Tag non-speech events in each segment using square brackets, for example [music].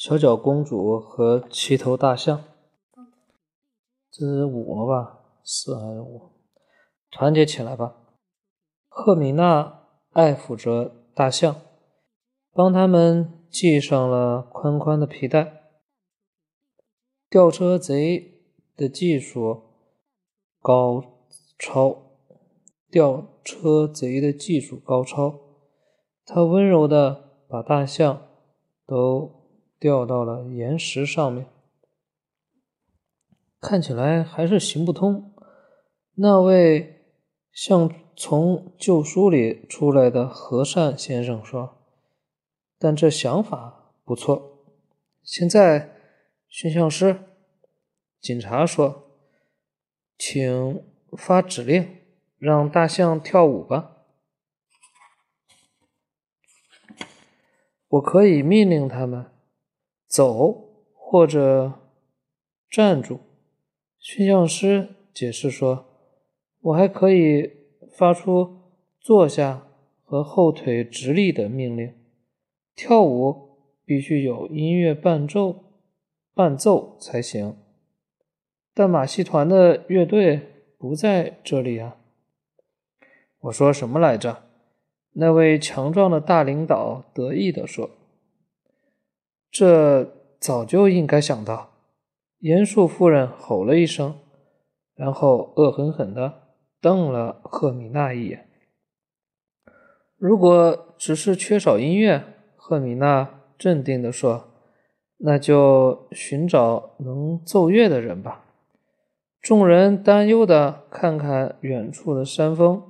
小脚公主和七头大象。这是五了吧？四还是五？团结起来吧！赫米娜爱抚着大象，帮他们系上了宽宽的皮带。吊车贼的技术高超，吊车贼的技术高超。他温柔的把大象都掉到了岩石上面。看起来还是行不通。那位像从旧书里出来的和善先生说：“但这想法不错。”现在，驯象师、警察说：“请发指令，让大象跳舞吧。”我可以命令他们走或者站住。驯象师解释说：“我还可以发出坐下和后腿直立的命令。跳舞必须有音乐伴奏，伴奏才行。但马戏团的乐队不在这里啊！”我说什么来着？那位强壮的大领导得意地说：“这早就应该想到。”严肃夫人吼了一声，然后恶狠狠地瞪了赫米娜一眼。如果只是缺少音乐，赫米娜镇定地说：“那就寻找能奏乐的人吧。”众人担忧地看看远处的山峰。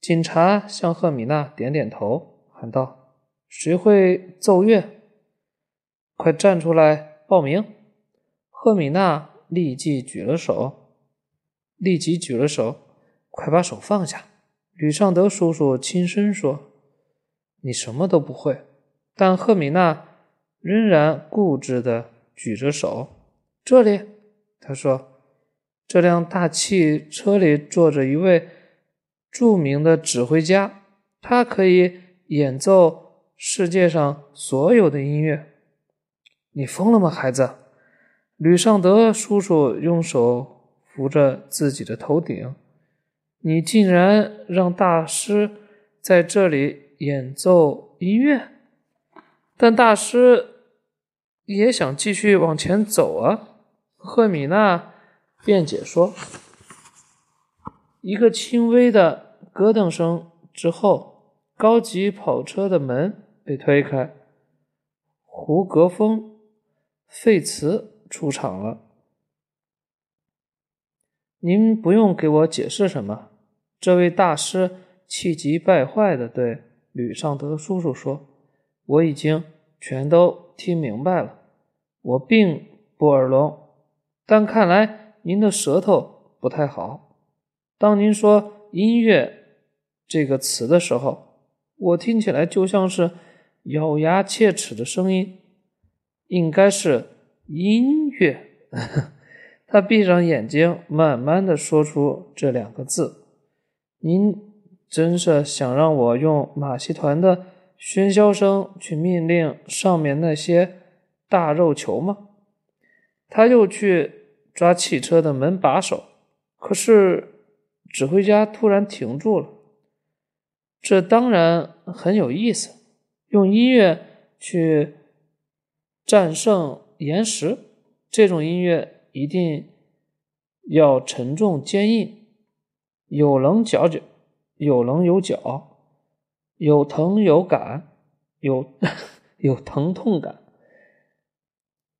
警察向赫米娜点点头，喊道：“谁会奏乐？快站出来报名！”赫米娜立即举了手，立即举了手，快把手放下！吕尚德叔叔轻声说：“你什么都不会。”但赫米娜仍然固执地举着手。这里，他说：“这辆大汽车里坐着一位著名的指挥家，他可以演奏世界上所有的音乐。”你疯了吗，孩子？吕尚德叔叔用手扶着自己的头顶，你竟然让大师在这里演奏音乐？但大师也想继续往前走啊！赫米娜辩解说。一个轻微的咯噔声之后，高级跑车的门被推开，胡格峰、费茨。出场了，您不用给我解释什么。这位大师气急败坏的对吕尚德叔叔说：“我已经全都听明白了。我并不耳聋，但看来您的舌头不太好。当您说‘音乐’这个词的时候，我听起来就像是咬牙切齿的声音，应该是。”音乐，[laughs] 他闭上眼睛，慢慢的说出这两个字。您真是想让我用马戏团的喧嚣声去命令上面那些大肉球吗？他又去抓汽车的门把手，可是指挥家突然停住了。这当然很有意思，用音乐去战胜。岩石这种音乐一定要沉重坚硬，有棱角角，有棱有角，有疼有感，有 [laughs] 有疼痛感，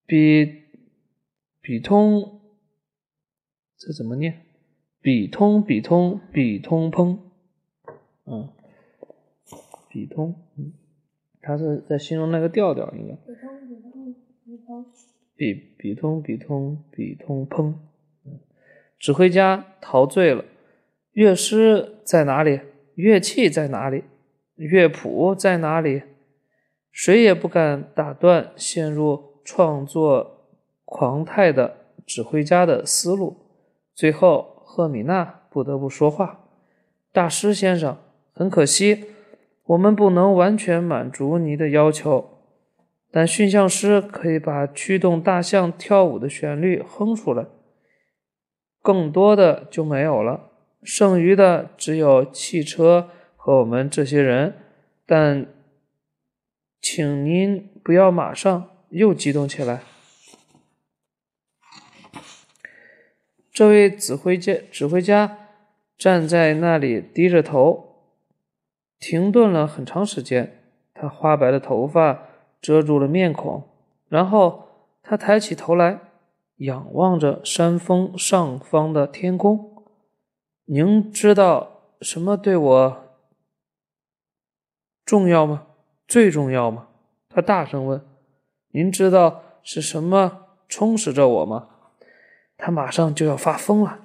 比比通，这怎么念？比通比通比通砰，嗯，比通，嗯，他是在形容那个调调，应该。比比通比通比通砰！指挥家陶醉了。乐师在哪里？乐器在哪里？乐谱在哪里？谁也不敢打断陷入创作狂态的指挥家的思路。最后，赫米娜不得不说话：“大师先生，很可惜，我们不能完全满足您的要求。”但驯象师可以把驱动大象跳舞的旋律哼出来，更多的就没有了。剩余的只有汽车和我们这些人。但，请您不要马上又激动起来。这位指挥家指挥家站在那里，低着头，停顿了很长时间。他花白的头发。遮住了面孔，然后他抬起头来，仰望着山峰上方的天空。您知道什么对我重要吗？最重要吗？他大声问。您知道是什么充实着我吗？他马上就要发疯了。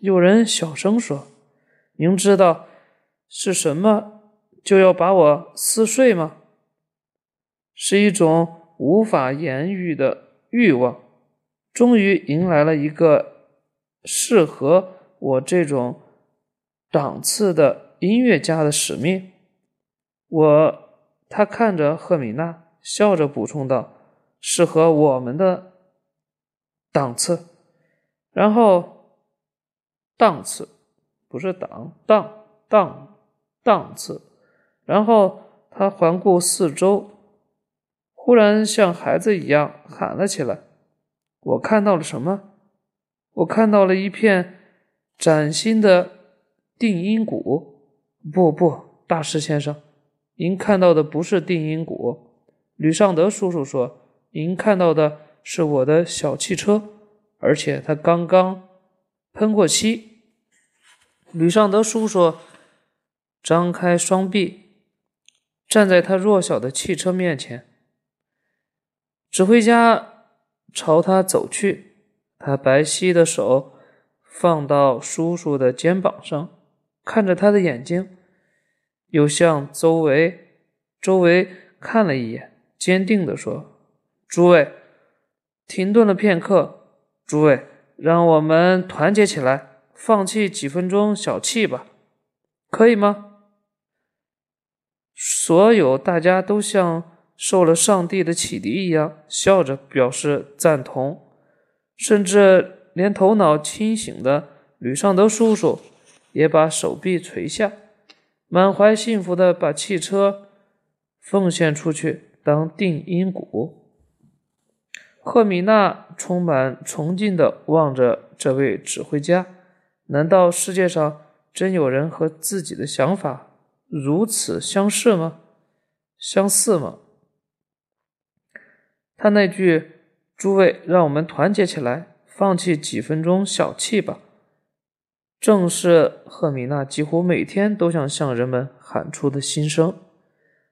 有人小声说：“您知道是什么就要把我撕碎吗？”是一种无法言喻的欲望，终于迎来了一个适合我这种档次的音乐家的使命。我，他看着赫米娜，笑着补充道：“适合我们的档次。”然后，档次不是档档档档次。然后他环顾四周。忽然像孩子一样喊了起来：“我看到了什么？我看到了一片崭新的定音鼓。不不，大师先生，您看到的不是定音鼓。吕尚德叔叔说，您看到的是我的小汽车，而且它刚刚喷过漆。”吕尚德叔叔张开双臂，站在他弱小的汽车面前。指挥家朝他走去，他白皙的手放到叔叔的肩膀上，看着他的眼睛，又向周围周围看了一眼，坚定地说：“诸位，停顿了片刻，诸位，让我们团结起来，放弃几分钟小气吧，可以吗？”所有大家都像。受了上帝的启迪一样，笑着表示赞同，甚至连头脑清醒的吕尚德叔叔也把手臂垂下，满怀幸福的把汽车奉献出去当定音鼓。赫米娜充满崇敬的望着这位指挥家，难道世界上真有人和自己的想法如此相似吗？相似吗？他那句“诸位，让我们团结起来，放弃几分钟小气吧”，正是赫米娜几乎每天都想向人们喊出的心声。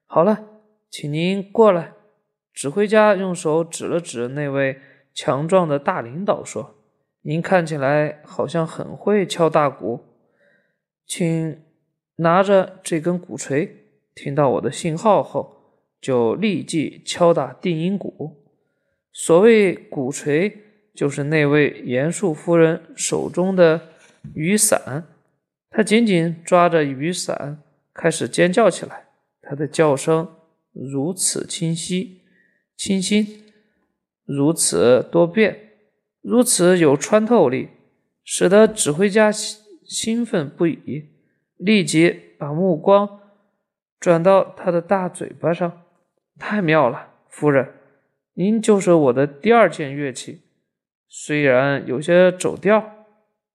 好了，请您过来。指挥家用手指了指那位强壮的大领导，说：“您看起来好像很会敲大鼓，请拿着这根鼓槌，听到我的信号后。”就立即敲打定音鼓。所谓鼓槌，就是那位严肃夫人手中的雨伞。她紧紧抓着雨伞，开始尖叫起来。她的叫声如此清晰、清新，如此多变，如此有穿透力，使得指挥家兴奋不已，立即把目光转到他的大嘴巴上。太妙了，夫人，您就是我的第二件乐器。虽然有些走调，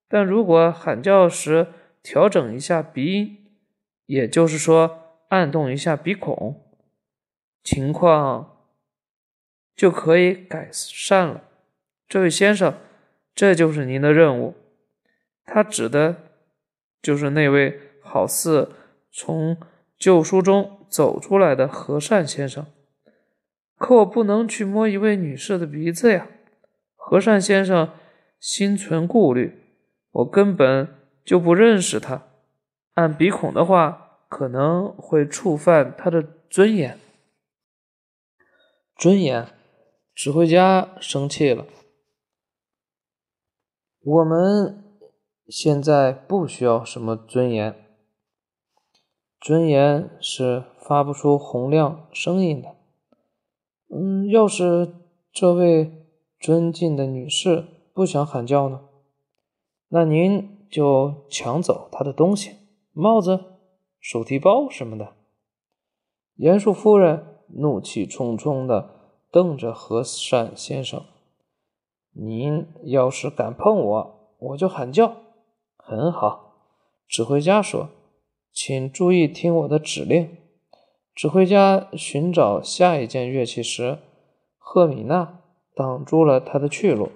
但如果喊叫时调整一下鼻音，也就是说按动一下鼻孔，情况就可以改善了。这位先生，这就是您的任务。他指的就是那位好似从旧书中。走出来的和善先生，可我不能去摸一位女士的鼻子呀。和善先生心存顾虑，我根本就不认识他。按鼻孔的话，可能会触犯他的尊严。尊严，指挥家生气了。我们现在不需要什么尊严。尊严是发不出洪亮声音的。嗯，要是这位尊敬的女士不想喊叫呢？那您就抢走她的东西，帽子、手提包什么的。严肃夫人怒气冲冲的瞪着和善先生：“您要是敢碰我，我就喊叫。”很好，指挥家说：“请注意听我的指令。”指挥家寻找下一件乐器时，赫米娜挡住了他的去路。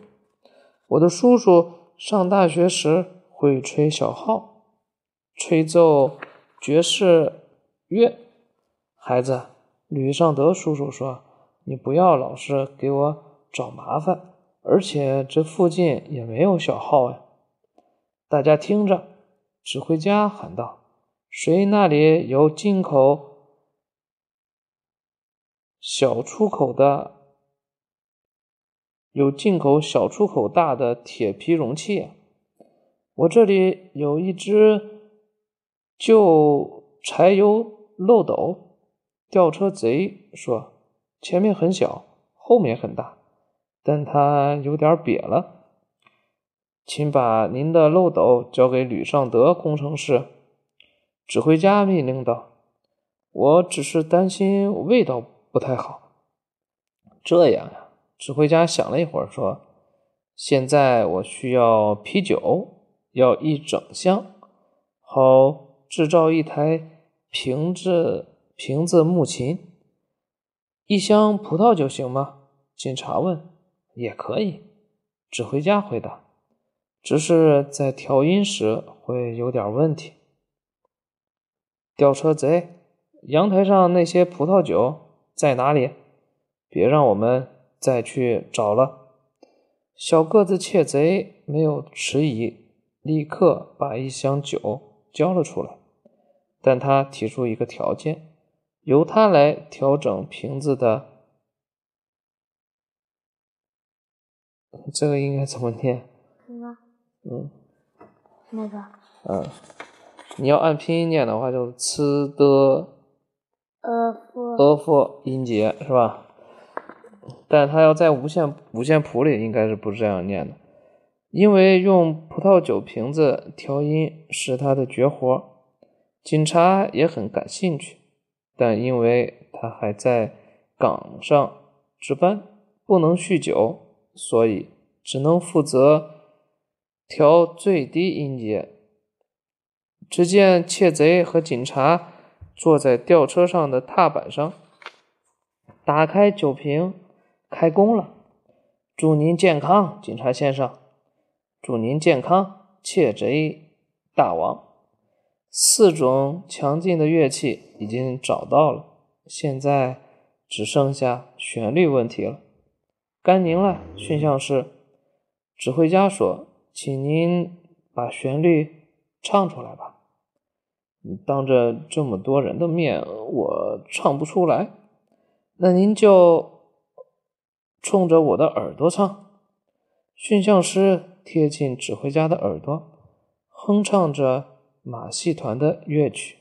我的叔叔上大学时会吹小号，吹奏爵士乐。孩子，吕尚德叔叔说：“你不要老是给我找麻烦，而且这附近也没有小号呀。”大家听着，指挥家喊道：“谁那里有进口小出口的？有进口小出口大的铁皮容器？我这里有一只旧柴油漏斗。”吊车贼说：“前面很小，后面很大，但它有点瘪了。”请把您的漏斗交给吕尚德工程师。”指挥家命令道。“我只是担心味道不太好。”这样呀，指挥家想了一会儿说：“现在我需要啤酒，要一整箱，好制造一台瓶子瓶子木琴。一箱葡萄酒行吗？”警察问。“也可以。”指挥家回答。只是在调音时会有点问题。吊车贼，阳台上那些葡萄酒在哪里？别让我们再去找了。小个子窃贼没有迟疑，立刻把一箱酒交了出来。但他提出一个条件，由他来调整瓶子的。这个应该怎么念？嗯，那个，嗯，你要按拼音念的话，就呲的呃夫呃夫音节是吧？但它要在五线五线谱里应该是不是这样念的？因为用葡萄酒瓶子调音是他的绝活，警察也很感兴趣，但因为他还在岗上值班，不能酗酒，所以只能负责。调最低音阶。只见窃贼和警察坐在吊车上的踏板上，打开酒瓶，开工了。祝您健康，警察先生。祝您健康，窃贼大王。四种强劲的乐器已经找到了，现在只剩下旋律问题了。甘宁了，驯象师。指挥家说。请您把旋律唱出来吧。当着这么多人的面，我唱不出来。那您就冲着我的耳朵唱。驯象师贴近指挥家的耳朵，哼唱着马戏团的乐曲。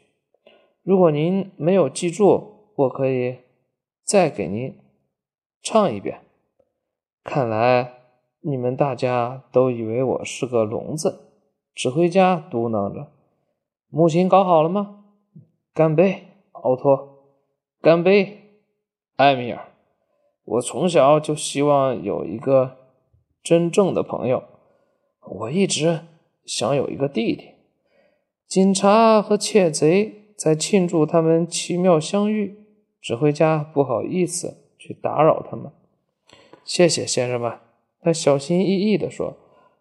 如果您没有记住，我可以再给您唱一遍。看来。你们大家都以为我是个聋子，指挥家嘟囔着：“母亲搞好了吗？”干杯，奥托！干杯，埃米尔！我从小就希望有一个真正的朋友，我一直想有一个弟弟。警察和窃贼在庆祝他们奇妙相遇，指挥家不好意思去打扰他们。谢谢，先生们。他小心翼翼地说：“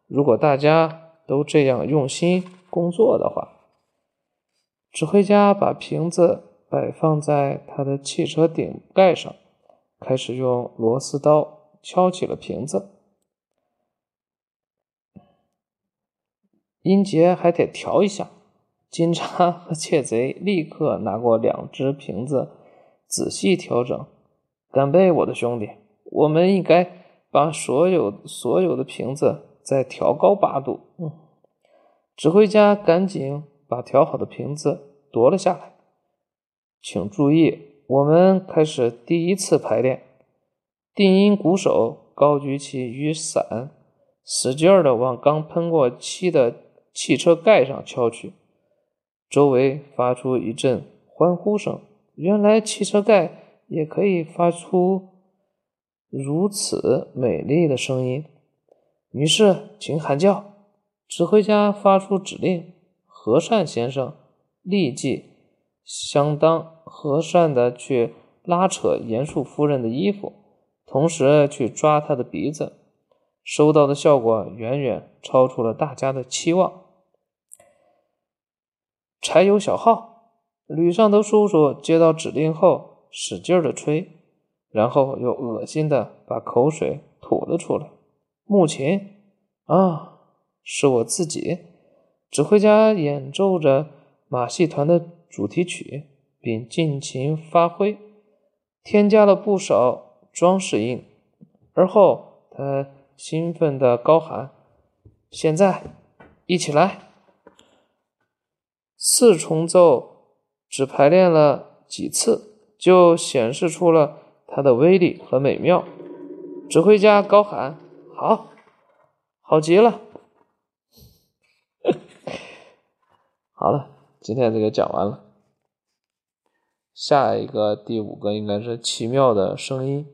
如果大家都这样用心工作的话。”指挥家把瓶子摆放在他的汽车顶盖上，开始用螺丝刀敲起了瓶子。音节还得调一下。警察和窃贼立刻拿过两只瓶子，仔细调整。干杯，我的兄弟！我们应该。把所有所有的瓶子再调高八度。嗯，指挥家赶紧把调好的瓶子夺了下来。请注意，我们开始第一次排练。定音鼓手高举起雨伞，使劲儿的往刚喷过漆的汽车盖上敲去。周围发出一阵欢呼声。原来汽车盖也可以发出如此美丽的声音。女士，请喊叫。指挥家发出指令，和善先生立即相当和善的去拉扯严肃夫人的衣服，同时去抓她的鼻子。收到的效果远远超出了大家的期望。柴油小号，吕尚德叔叔接到指令后，使劲的吹，然后又恶心的把口水吐了出来。木琴，啊，是我自己。指挥家演奏着马戏团的主题曲，并尽情发挥，添加了不少装饰音。而后，他兴奋的高喊：“现在，一起来！”四重奏只排练了几次，就显示出了它的威力和美妙。指挥家高喊：“好，好极了！”好了，今天这个讲完了。下一个第五个应该是奇妙的声音。